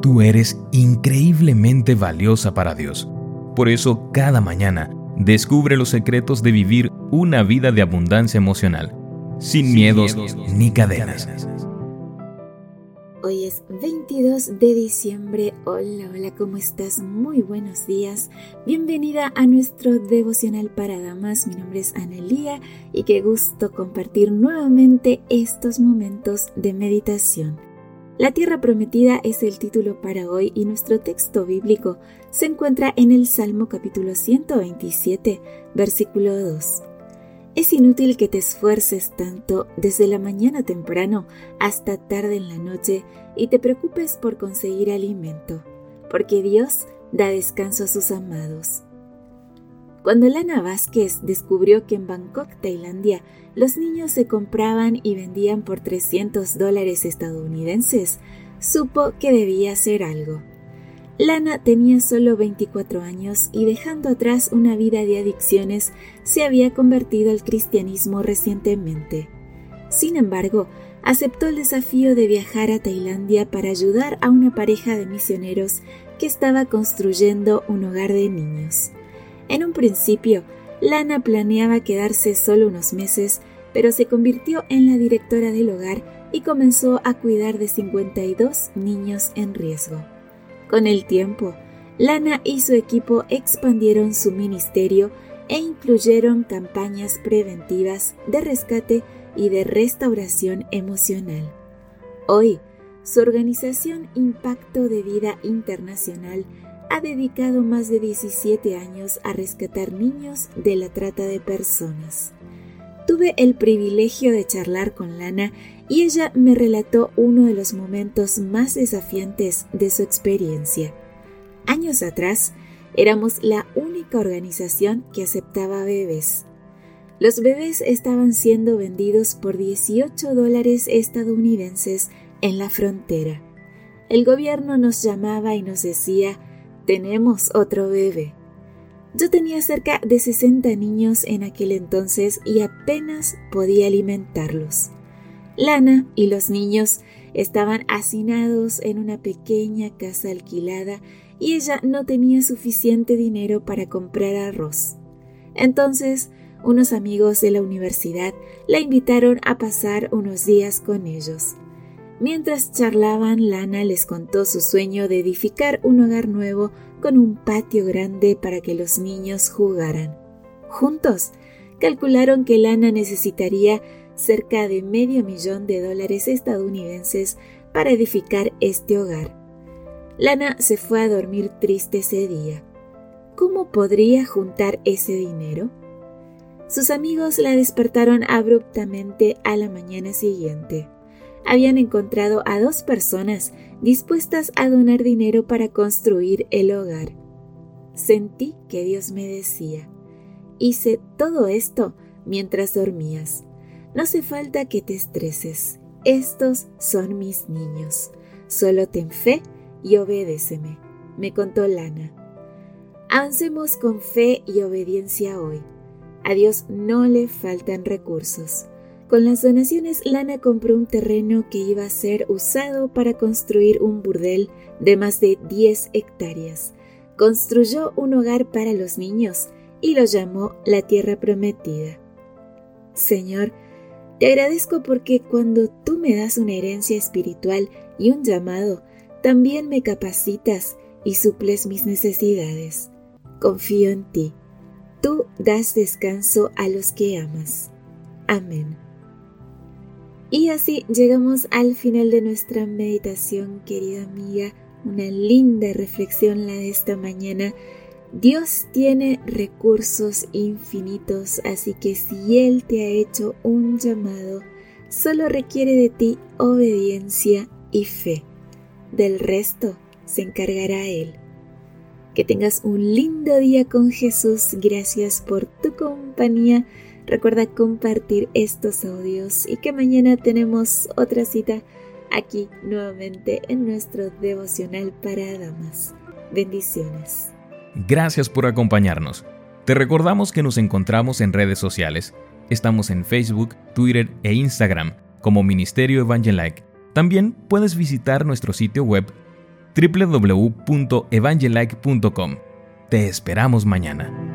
Tú eres increíblemente valiosa para Dios. Por eso, cada mañana, descubre los secretos de vivir una vida de abundancia emocional, sin, miedos, ni cadenas. Hoy es 22 de diciembre. Hola, hola, ¿cómo estás? Muy buenos días. Bienvenida a nuestro devocional para damas. Mi nombre es Analía y qué gusto compartir nuevamente estos momentos de meditación. La tierra prometida es el título para hoy y nuestro texto bíblico se encuentra en el Salmo capítulo 127, versículo 2. Es inútil que te esfuerces tanto desde la mañana temprano hasta tarde en la noche y te preocupes por conseguir alimento, porque Dios da descanso a sus amados. Cuando Lana Vázquez descubrió que en Bangkok, Tailandia, los niños se compraban y vendían por 300 dólares estadounidenses, supo que debía hacer algo. Lana tenía solo 24 años y dejando atrás una vida de adicciones, se había convertido al cristianismo recientemente. Sin embargo, aceptó el desafío de viajar a Tailandia para ayudar a una pareja de misioneros que estaba construyendo un hogar de niños. En un principio, Lana planeaba quedarse solo unos meses, pero se convirtió en la directora del hogar y comenzó a cuidar de 52 niños en riesgo. Con el tiempo, Lana y su equipo expandieron su ministerio e incluyeron campañas preventivas de rescate y de restauración emocional. Hoy, su organización Impacto de Vida Internacional ha dedicado más de 17 años a rescatar niños de la trata de personas. Tuve el privilegio de charlar con Lana y ella me relató uno de los momentos más desafiantes de su experiencia. Años atrás, éramos la única organización que aceptaba bebés. Los bebés estaban siendo vendidos por 18 dólares estadounidenses en la frontera. El gobierno nos llamaba y nos decía tenemos otro bebé. Yo tenía cerca de 60 niños en aquel entonces y apenas podía alimentarlos. Lana y los niños estaban hacinados en una pequeña casa alquilada y ella no tenía suficiente dinero para comprar arroz. Entonces, unos amigos de la universidad la invitaron a pasar unos días con ellos. Mientras charlaban, Lana les contó su sueño de edificar un hogar nuevo con un patio grande para que los niños jugaran. Juntos, calcularon que Lana necesitaría cerca de medio millón de dólares estadounidenses para edificar este hogar. Lana se fue a dormir triste ese día. ¿Cómo podría juntar ese dinero? Sus amigos la despertaron abruptamente a la mañana siguiente habían encontrado a dos personas dispuestas a donar dinero para construir el hogar. Sentí que Dios me decía, hice todo esto mientras dormías. No hace falta que te estreses. Estos son mis niños. Solo ten fe y obedéceme, me contó Lana. Avancemos con fe y obediencia hoy. A Dios no le faltan recursos. Con las donaciones, Lana compró un terreno que iba a ser usado para construir un burdel de más de 10 hectáreas. Construyó un hogar para los niños y lo llamó la Tierra Prometida. Señor, te agradezco porque cuando tú me das una herencia espiritual y un llamado, también me capacitas y suples mis necesidades. Confío en ti. Tú das descanso a los que amas. Amén. Y así llegamos al final de nuestra meditación, querida amiga. Una linda reflexión la de esta mañana. Dios tiene recursos infinitos, así que si Él te ha hecho un llamado, solo requiere de ti obediencia y fe. Del resto se encargará Él. Que tengas un lindo día con Jesús. Gracias por tu compañía. Recuerda compartir estos audios y que mañana tenemos otra cita aquí nuevamente en nuestro devocional para damas. Bendiciones. Gracias por acompañarnos. Te recordamos que nos encontramos en redes sociales. Estamos en Facebook, Twitter e Instagram como Ministerio Evangelike. También puedes visitar nuestro sitio web www.evangelike.com. Te esperamos mañana.